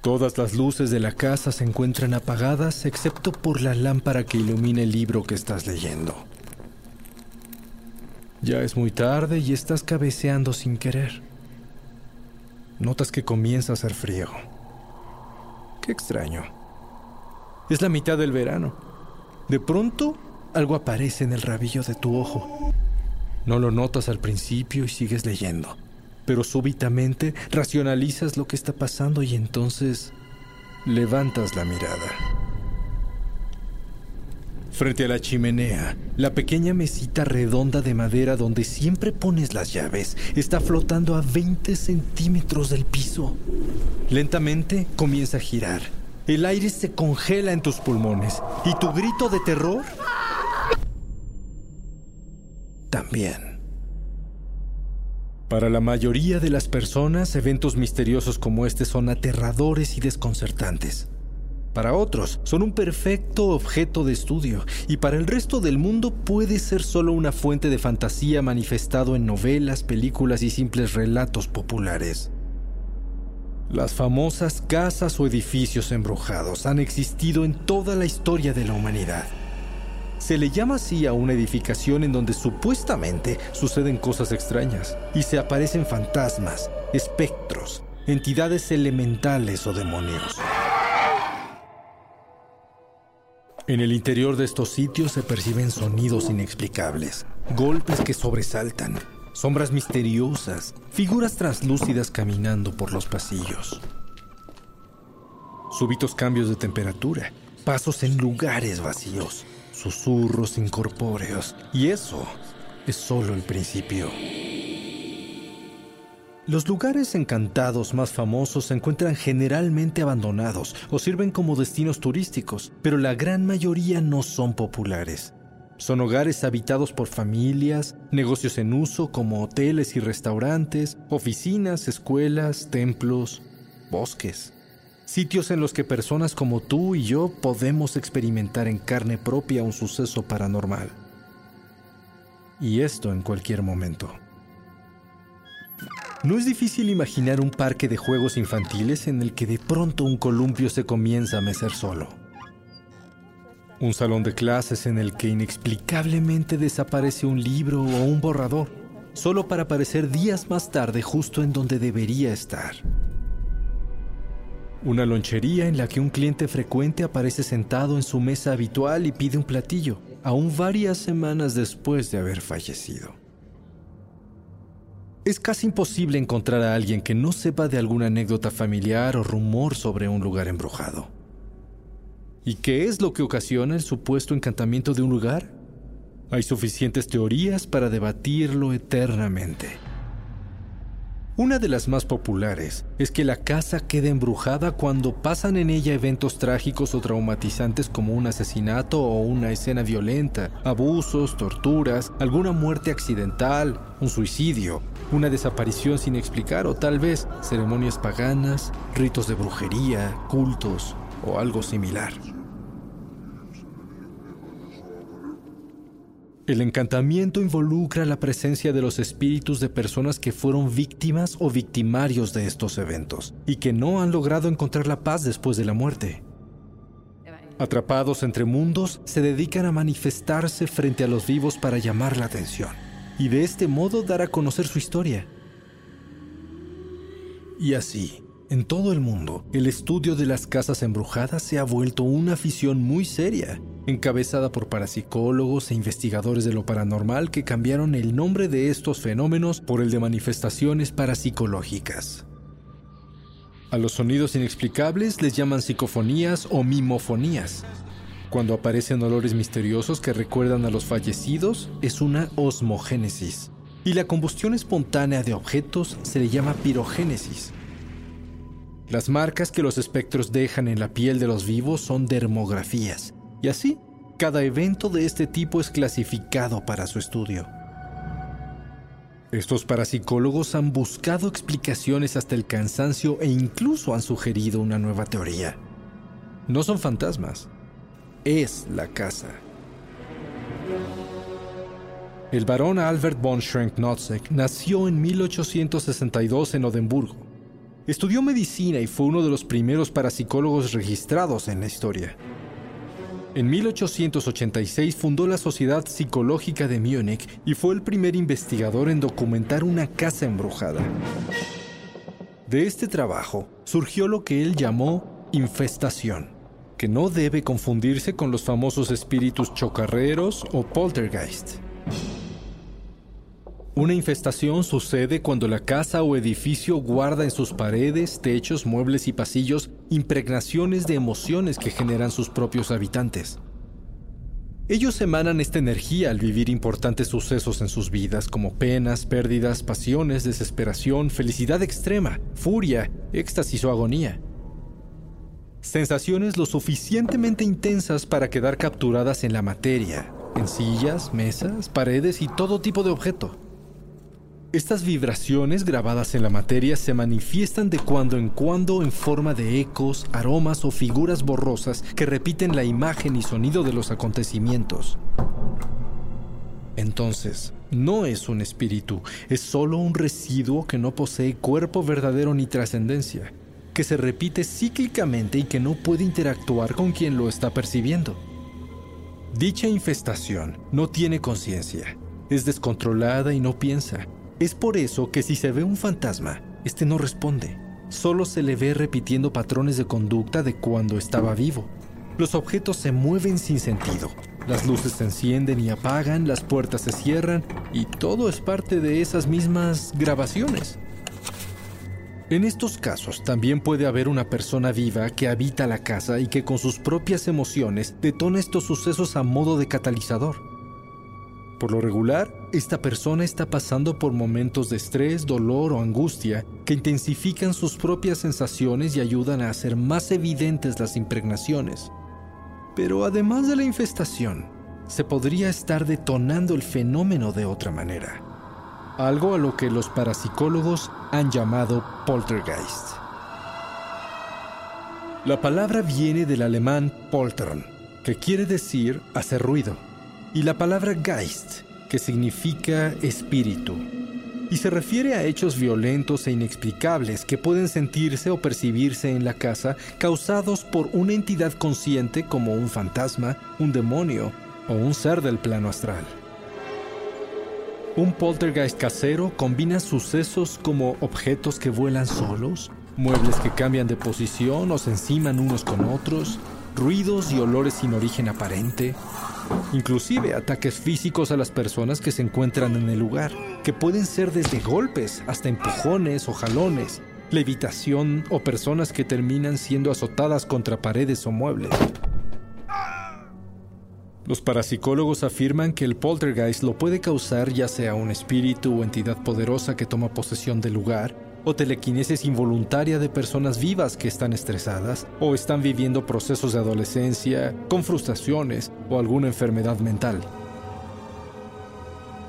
Todas las luces de la casa se encuentran apagadas excepto por la lámpara que ilumina el libro que estás leyendo. Ya es muy tarde y estás cabeceando sin querer. Notas que comienza a hacer frío. Qué extraño. Es la mitad del verano. De pronto, algo aparece en el rabillo de tu ojo. No lo notas al principio y sigues leyendo pero súbitamente racionalizas lo que está pasando y entonces levantas la mirada. Frente a la chimenea, la pequeña mesita redonda de madera donde siempre pones las llaves está flotando a 20 centímetros del piso. Lentamente comienza a girar. El aire se congela en tus pulmones y tu grito de terror también. Para la mayoría de las personas, eventos misteriosos como este son aterradores y desconcertantes. Para otros, son un perfecto objeto de estudio y para el resto del mundo puede ser solo una fuente de fantasía manifestado en novelas, películas y simples relatos populares. Las famosas casas o edificios embrujados han existido en toda la historia de la humanidad. Se le llama así a una edificación en donde supuestamente suceden cosas extrañas y se aparecen fantasmas, espectros, entidades elementales o demonios. En el interior de estos sitios se perciben sonidos inexplicables, golpes que sobresaltan, sombras misteriosas, figuras translúcidas caminando por los pasillos. Súbitos cambios de temperatura, pasos en lugares vacíos, susurros incorpóreos. Y eso es solo el principio. Los lugares encantados más famosos se encuentran generalmente abandonados o sirven como destinos turísticos, pero la gran mayoría no son populares. Son hogares habitados por familias, negocios en uso como hoteles y restaurantes, oficinas, escuelas, templos, bosques sitios en los que personas como tú y yo podemos experimentar en carne propia un suceso paranormal. Y esto en cualquier momento. No es difícil imaginar un parque de juegos infantiles en el que de pronto un columpio se comienza a mecer solo. Un salón de clases en el que inexplicablemente desaparece un libro o un borrador, solo para aparecer días más tarde justo en donde debería estar. Una lonchería en la que un cliente frecuente aparece sentado en su mesa habitual y pide un platillo, aún varias semanas después de haber fallecido. Es casi imposible encontrar a alguien que no sepa de alguna anécdota familiar o rumor sobre un lugar embrujado. ¿Y qué es lo que ocasiona el supuesto encantamiento de un lugar? Hay suficientes teorías para debatirlo eternamente. Una de las más populares es que la casa queda embrujada cuando pasan en ella eventos trágicos o traumatizantes como un asesinato o una escena violenta, abusos, torturas, alguna muerte accidental, un suicidio, una desaparición sin explicar o tal vez ceremonias paganas, ritos de brujería, cultos o algo similar. El encantamiento involucra la presencia de los espíritus de personas que fueron víctimas o victimarios de estos eventos y que no han logrado encontrar la paz después de la muerte. Atrapados entre mundos, se dedican a manifestarse frente a los vivos para llamar la atención. y de este modo dar a conocer su historia. Y así, en todo el mundo, el estudio de las casas embrujadas se ha vuelto una afición muy seria, encabezada por parapsicólogos e investigadores de lo paranormal que cambiaron el nombre de estos fenómenos por el de manifestaciones parapsicológicas. A los sonidos inexplicables les llaman psicofonías o mimofonías. Cuando aparecen olores misteriosos que recuerdan a los fallecidos, es una osmogénesis. Y la combustión espontánea de objetos se le llama pirogénesis. Las marcas que los espectros dejan en la piel de los vivos son dermografías, y así, cada evento de este tipo es clasificado para su estudio. Estos parapsicólogos han buscado explicaciones hasta el cansancio e incluso han sugerido una nueva teoría. No son fantasmas, es la casa. El barón Albert von Schrenk-Notzek nació en 1862 en Odenburgo. Estudió medicina y fue uno de los primeros parapsicólogos registrados en la historia. En 1886 fundó la Sociedad Psicológica de Múnich y fue el primer investigador en documentar una casa embrujada. De este trabajo surgió lo que él llamó infestación, que no debe confundirse con los famosos espíritus chocarreros o poltergeist. Una infestación sucede cuando la casa o edificio guarda en sus paredes, techos, muebles y pasillos impregnaciones de emociones que generan sus propios habitantes. Ellos emanan esta energía al vivir importantes sucesos en sus vidas como penas, pérdidas, pasiones, desesperación, felicidad extrema, furia, éxtasis o agonía. Sensaciones lo suficientemente intensas para quedar capturadas en la materia, en sillas, mesas, paredes y todo tipo de objeto. Estas vibraciones grabadas en la materia se manifiestan de cuando en cuando en forma de ecos, aromas o figuras borrosas que repiten la imagen y sonido de los acontecimientos. Entonces, no es un espíritu, es solo un residuo que no posee cuerpo verdadero ni trascendencia, que se repite cíclicamente y que no puede interactuar con quien lo está percibiendo. Dicha infestación no tiene conciencia, es descontrolada y no piensa, es por eso que si se ve un fantasma, este no responde. Solo se le ve repitiendo patrones de conducta de cuando estaba vivo. Los objetos se mueven sin sentido. Las luces se encienden y apagan, las puertas se cierran y todo es parte de esas mismas grabaciones. En estos casos también puede haber una persona viva que habita la casa y que con sus propias emociones detona estos sucesos a modo de catalizador. Por lo regular, esta persona está pasando por momentos de estrés, dolor o angustia que intensifican sus propias sensaciones y ayudan a hacer más evidentes las impregnaciones. Pero además de la infestación, se podría estar detonando el fenómeno de otra manera. Algo a lo que los parapsicólogos han llamado poltergeist. La palabra viene del alemán poltern, que quiere decir hacer ruido y la palabra Geist, que significa espíritu, y se refiere a hechos violentos e inexplicables que pueden sentirse o percibirse en la casa causados por una entidad consciente como un fantasma, un demonio o un ser del plano astral. Un poltergeist casero combina sucesos como objetos que vuelan solos, muebles que cambian de posición o se enciman unos con otros, ruidos y olores sin origen aparente, inclusive ataques físicos a las personas que se encuentran en el lugar, que pueden ser desde golpes hasta empujones o jalones, levitación o personas que terminan siendo azotadas contra paredes o muebles. Los parapsicólogos afirman que el poltergeist lo puede causar ya sea un espíritu o entidad poderosa que toma posesión del lugar, o telequinesis involuntaria de personas vivas que están estresadas o están viviendo procesos de adolescencia con frustraciones o alguna enfermedad mental.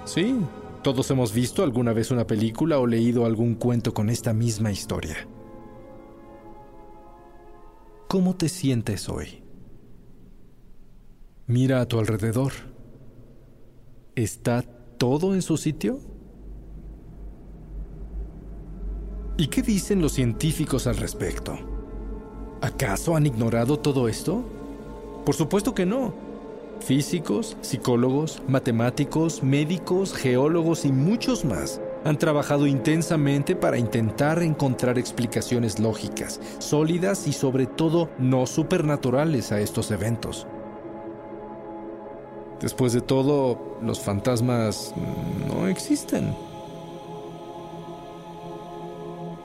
Sí, todos hemos visto alguna vez una película o leído algún cuento con esta misma historia. ¿Cómo te sientes hoy? Mira a tu alrededor. ¿Está todo en su sitio? ¿Y qué dicen los científicos al respecto? ¿Acaso han ignorado todo esto? Por supuesto que no. Físicos, psicólogos, matemáticos, médicos, geólogos y muchos más han trabajado intensamente para intentar encontrar explicaciones lógicas, sólidas y sobre todo no supernaturales a estos eventos. Después de todo, los fantasmas no existen.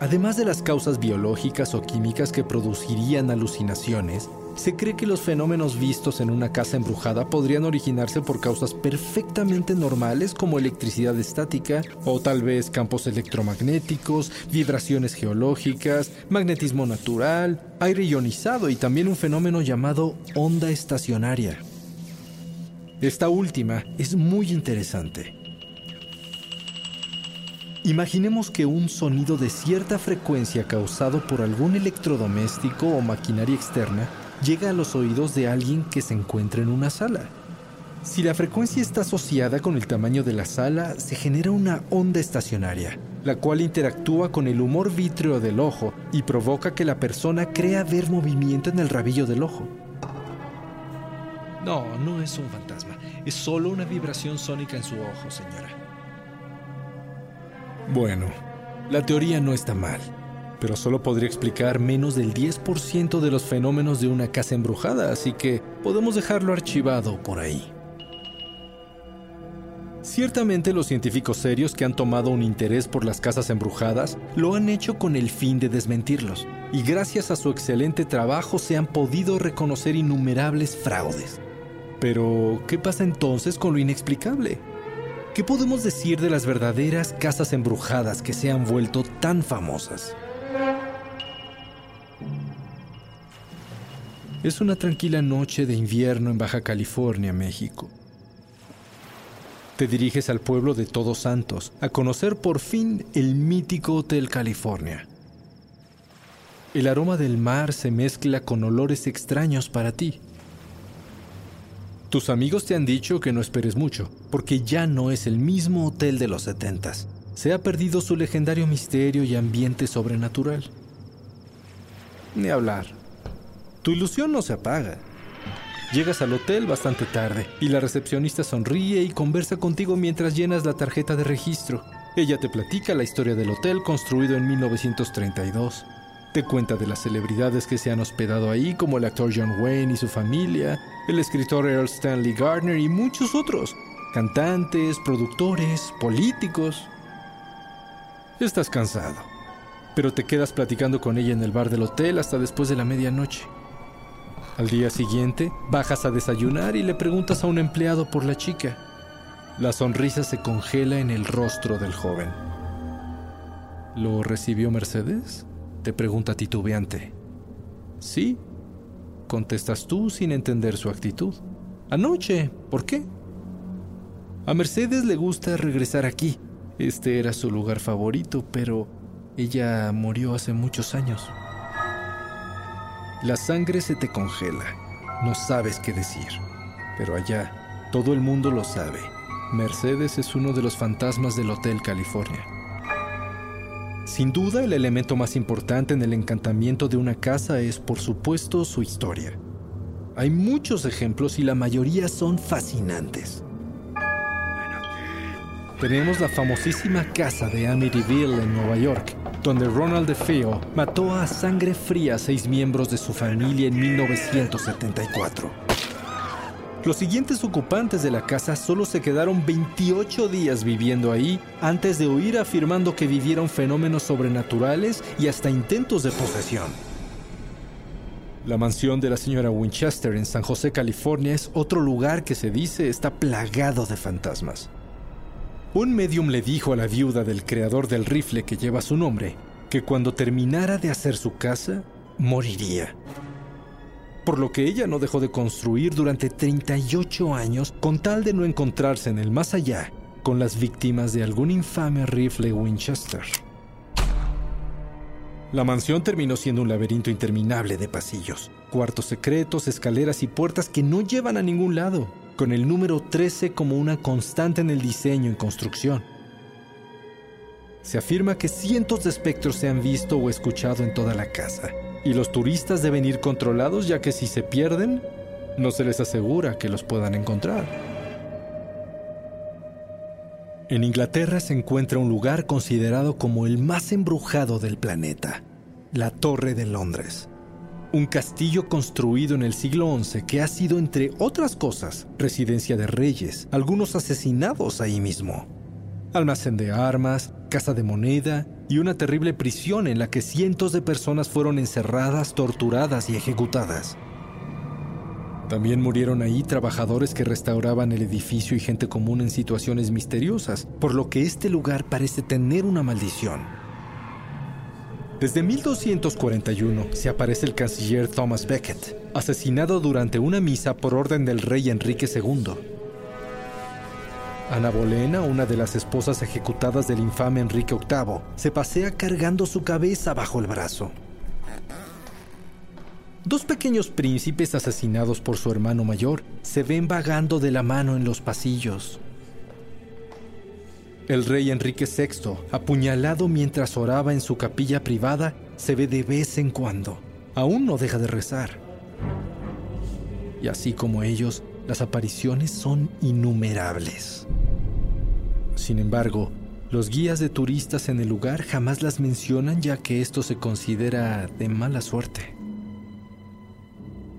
Además de las causas biológicas o químicas que producirían alucinaciones, se cree que los fenómenos vistos en una casa embrujada podrían originarse por causas perfectamente normales como electricidad estática o tal vez campos electromagnéticos, vibraciones geológicas, magnetismo natural, aire ionizado y también un fenómeno llamado onda estacionaria. Esta última es muy interesante. Imaginemos que un sonido de cierta frecuencia causado por algún electrodoméstico o maquinaria externa llega a los oídos de alguien que se encuentra en una sala. Si la frecuencia está asociada con el tamaño de la sala, se genera una onda estacionaria, la cual interactúa con el humor vítreo del ojo y provoca que la persona crea ver movimiento en el rabillo del ojo. No, no es un fantasma, es solo una vibración sónica en su ojo, señora. Bueno, la teoría no está mal pero solo podría explicar menos del 10% de los fenómenos de una casa embrujada, así que podemos dejarlo archivado por ahí. Ciertamente los científicos serios que han tomado un interés por las casas embrujadas lo han hecho con el fin de desmentirlos, y gracias a su excelente trabajo se han podido reconocer innumerables fraudes. Pero, ¿qué pasa entonces con lo inexplicable? ¿Qué podemos decir de las verdaderas casas embrujadas que se han vuelto tan famosas? Es una tranquila noche de invierno en Baja California, México. Te diriges al pueblo de Todos Santos a conocer por fin el mítico Hotel California. El aroma del mar se mezcla con olores extraños para ti. Tus amigos te han dicho que no esperes mucho, porque ya no es el mismo hotel de los setentas. Se ha perdido su legendario misterio y ambiente sobrenatural. Ni hablar. Tu ilusión no se apaga. Llegas al hotel bastante tarde y la recepcionista sonríe y conversa contigo mientras llenas la tarjeta de registro. Ella te platica la historia del hotel construido en 1932. Te cuenta de las celebridades que se han hospedado ahí, como el actor John Wayne y su familia, el escritor Earl Stanley Gardner y muchos otros, cantantes, productores, políticos. Estás cansado, pero te quedas platicando con ella en el bar del hotel hasta después de la medianoche. Al día siguiente, bajas a desayunar y le preguntas a un empleado por la chica. La sonrisa se congela en el rostro del joven. ¿Lo recibió Mercedes? Te pregunta titubeante. Sí, contestas tú sin entender su actitud. Anoche, ¿por qué? A Mercedes le gusta regresar aquí. Este era su lugar favorito, pero ella murió hace muchos años. La sangre se te congela. No sabes qué decir. Pero allá, todo el mundo lo sabe. Mercedes es uno de los fantasmas del Hotel California. Sin duda, el elemento más importante en el encantamiento de una casa es, por supuesto, su historia. Hay muchos ejemplos y la mayoría son fascinantes. Tenemos la famosísima casa de Amityville en Nueva York, donde Ronald DeFeo mató a sangre fría a seis miembros de su familia en 1974. Los siguientes ocupantes de la casa solo se quedaron 28 días viviendo ahí antes de huir afirmando que vivieron fenómenos sobrenaturales y hasta intentos de posesión. La mansión de la señora Winchester en San José, California es otro lugar que se dice está plagado de fantasmas. Un medium le dijo a la viuda del creador del rifle que lleva su nombre que cuando terminara de hacer su casa, moriría. Por lo que ella no dejó de construir durante 38 años con tal de no encontrarse en el más allá con las víctimas de algún infame rifle Winchester. La mansión terminó siendo un laberinto interminable de pasillos, cuartos secretos, escaleras y puertas que no llevan a ningún lado con el número 13 como una constante en el diseño y construcción. Se afirma que cientos de espectros se han visto o escuchado en toda la casa, y los turistas deben ir controlados ya que si se pierden, no se les asegura que los puedan encontrar. En Inglaterra se encuentra un lugar considerado como el más embrujado del planeta, la Torre de Londres. Un castillo construido en el siglo XI que ha sido, entre otras cosas, residencia de reyes, algunos asesinados ahí mismo. Almacén de armas, casa de moneda y una terrible prisión en la que cientos de personas fueron encerradas, torturadas y ejecutadas. También murieron ahí trabajadores que restauraban el edificio y gente común en situaciones misteriosas, por lo que este lugar parece tener una maldición. Desde 1241 se aparece el canciller Thomas Becket, asesinado durante una misa por orden del rey Enrique II. Ana Bolena, una de las esposas ejecutadas del infame Enrique VIII, se pasea cargando su cabeza bajo el brazo. Dos pequeños príncipes asesinados por su hermano mayor se ven vagando de la mano en los pasillos. El rey Enrique VI, apuñalado mientras oraba en su capilla privada, se ve de vez en cuando. Aún no deja de rezar. Y así como ellos, las apariciones son innumerables. Sin embargo, los guías de turistas en el lugar jamás las mencionan ya que esto se considera de mala suerte.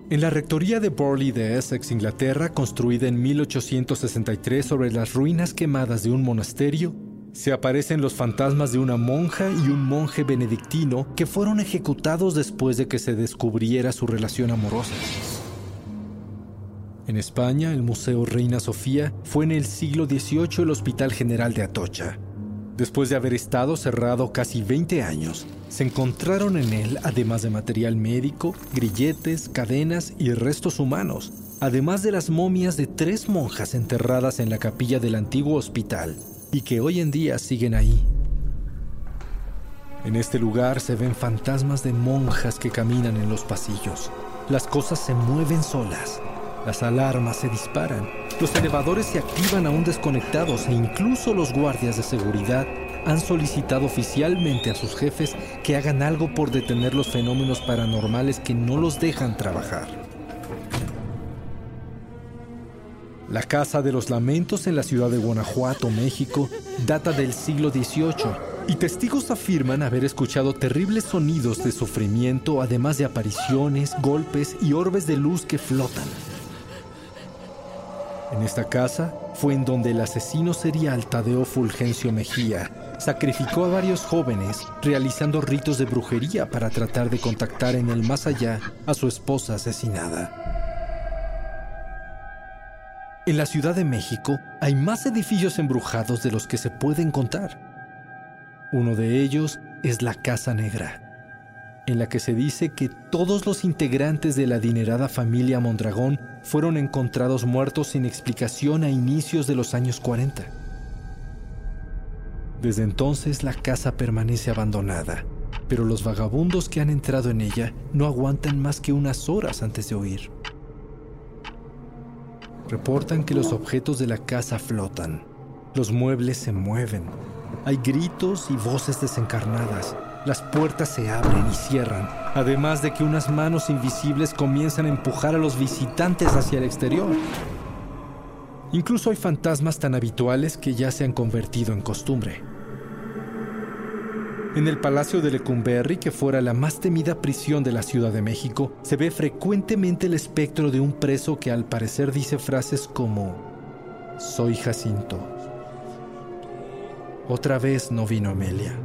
En la rectoría de Borley de Essex, Inglaterra, construida en 1863 sobre las ruinas quemadas de un monasterio, se aparecen los fantasmas de una monja y un monje benedictino que fueron ejecutados después de que se descubriera su relación amorosa. En España, el Museo Reina Sofía fue en el siglo XVIII el Hospital General de Atocha. Después de haber estado cerrado casi 20 años, se encontraron en él, además de material médico, grilletes, cadenas y restos humanos, además de las momias de tres monjas enterradas en la capilla del antiguo hospital y que hoy en día siguen ahí. En este lugar se ven fantasmas de monjas que caminan en los pasillos. Las cosas se mueven solas. Las alarmas se disparan. Los elevadores se activan aún desconectados e incluso los guardias de seguridad han solicitado oficialmente a sus jefes que hagan algo por detener los fenómenos paranormales que no los dejan trabajar. La Casa de los Lamentos en la ciudad de Guanajuato, México, data del siglo XVIII y testigos afirman haber escuchado terribles sonidos de sufrimiento, además de apariciones, golpes y orbes de luz que flotan. En esta casa fue en donde el asesino serial Tadeo Fulgencio Mejía sacrificó a varios jóvenes realizando ritos de brujería para tratar de contactar en el más allá a su esposa asesinada. En la Ciudad de México hay más edificios embrujados de los que se pueden contar. Uno de ellos es la Casa Negra, en la que se dice que todos los integrantes de la adinerada familia Mondragón fueron encontrados muertos sin explicación a inicios de los años 40. Desde entonces la casa permanece abandonada, pero los vagabundos que han entrado en ella no aguantan más que unas horas antes de huir. Reportan que los objetos de la casa flotan, los muebles se mueven, hay gritos y voces desencarnadas, las puertas se abren y cierran, además de que unas manos invisibles comienzan a empujar a los visitantes hacia el exterior. Incluso hay fantasmas tan habituales que ya se han convertido en costumbre. En el Palacio de Lecumberri, que fuera la más temida prisión de la Ciudad de México, se ve frecuentemente el espectro de un preso que al parecer dice frases como, Soy Jacinto. Otra vez no vino Amelia.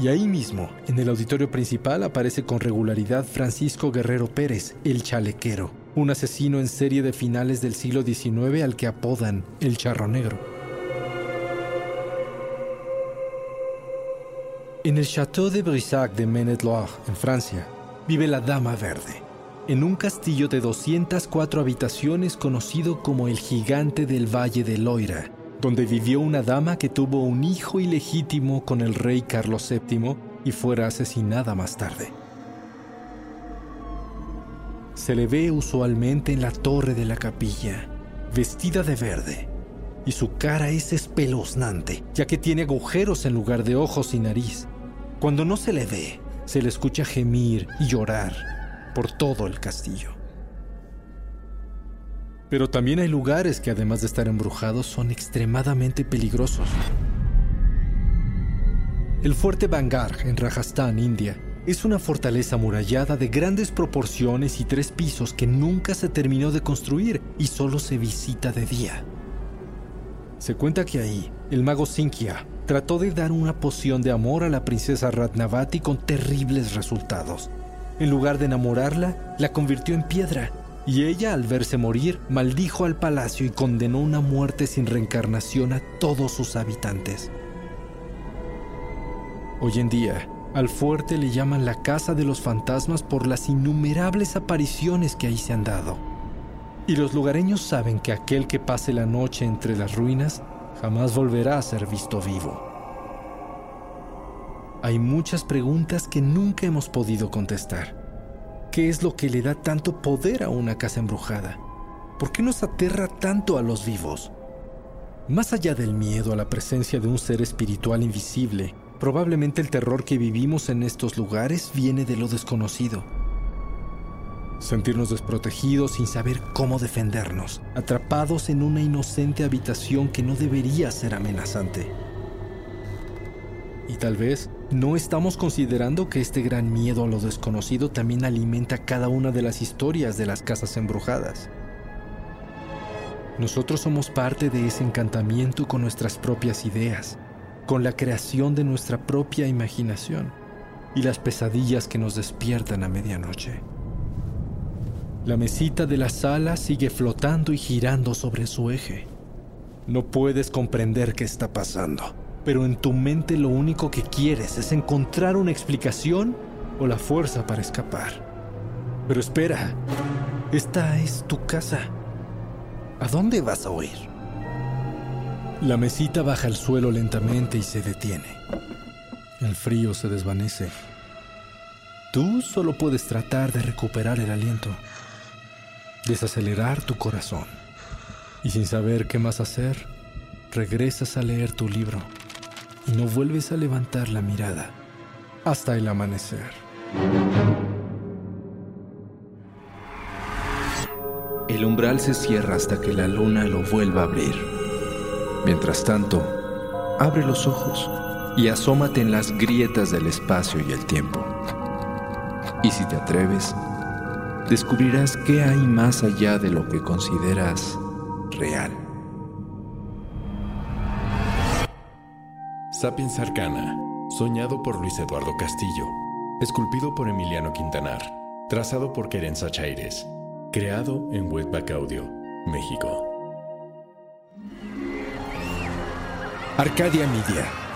Y ahí mismo, en el auditorio principal, aparece con regularidad Francisco Guerrero Pérez, el chalequero, un asesino en serie de finales del siglo XIX al que apodan el Charro Negro. En el Château de Brissac de Maine-et-Loire, en Francia, vive la Dama Verde, en un castillo de 204 habitaciones conocido como el Gigante del Valle de Loira, donde vivió una dama que tuvo un hijo ilegítimo con el rey Carlos VII y fuera asesinada más tarde. Se le ve usualmente en la torre de la capilla, vestida de verde, y su cara es espeluznante, ya que tiene agujeros en lugar de ojos y nariz. Cuando no se le ve, se le escucha gemir y llorar, por todo el castillo. Pero también hay lugares que además de estar embrujados son extremadamente peligrosos. El fuerte Bangar en Rajasthan, India, es una fortaleza amurallada de grandes proporciones y tres pisos que nunca se terminó de construir y solo se visita de día. Se cuenta que ahí, el mago Sinkia trató de dar una poción de amor a la princesa Ratnavati con terribles resultados. En lugar de enamorarla, la convirtió en piedra y ella, al verse morir, maldijo al palacio y condenó una muerte sin reencarnación a todos sus habitantes. Hoy en día, al fuerte le llaman la Casa de los Fantasmas por las innumerables apariciones que ahí se han dado. Y los lugareños saben que aquel que pase la noche entre las ruinas jamás volverá a ser visto vivo. Hay muchas preguntas que nunca hemos podido contestar. ¿Qué es lo que le da tanto poder a una casa embrujada? ¿Por qué nos aterra tanto a los vivos? Más allá del miedo a la presencia de un ser espiritual invisible, probablemente el terror que vivimos en estos lugares viene de lo desconocido. Sentirnos desprotegidos sin saber cómo defendernos, atrapados en una inocente habitación que no debería ser amenazante. Y tal vez no estamos considerando que este gran miedo a lo desconocido también alimenta cada una de las historias de las casas embrujadas. Nosotros somos parte de ese encantamiento con nuestras propias ideas, con la creación de nuestra propia imaginación y las pesadillas que nos despiertan a medianoche. La mesita de la sala sigue flotando y girando sobre su eje. No puedes comprender qué está pasando pero en tu mente lo único que quieres es encontrar una explicación o la fuerza para escapar. Pero espera, esta es tu casa. ¿A dónde vas a huir? La mesita baja al suelo lentamente y se detiene. El frío se desvanece. Tú solo puedes tratar de recuperar el aliento, desacelerar tu corazón. Y sin saber qué más hacer, regresas a leer tu libro y no vuelves a levantar la mirada hasta el amanecer. El umbral se cierra hasta que la luna lo vuelva a abrir. Mientras tanto, abre los ojos y asómate en las grietas del espacio y el tiempo. Y si te atreves, descubrirás qué hay más allá de lo que consideras real. Sapiens Arcana, soñado por Luis Eduardo Castillo, esculpido por Emiliano Quintanar, trazado por Querenza Chaires, creado en Webback Audio, México. Arcadia Media.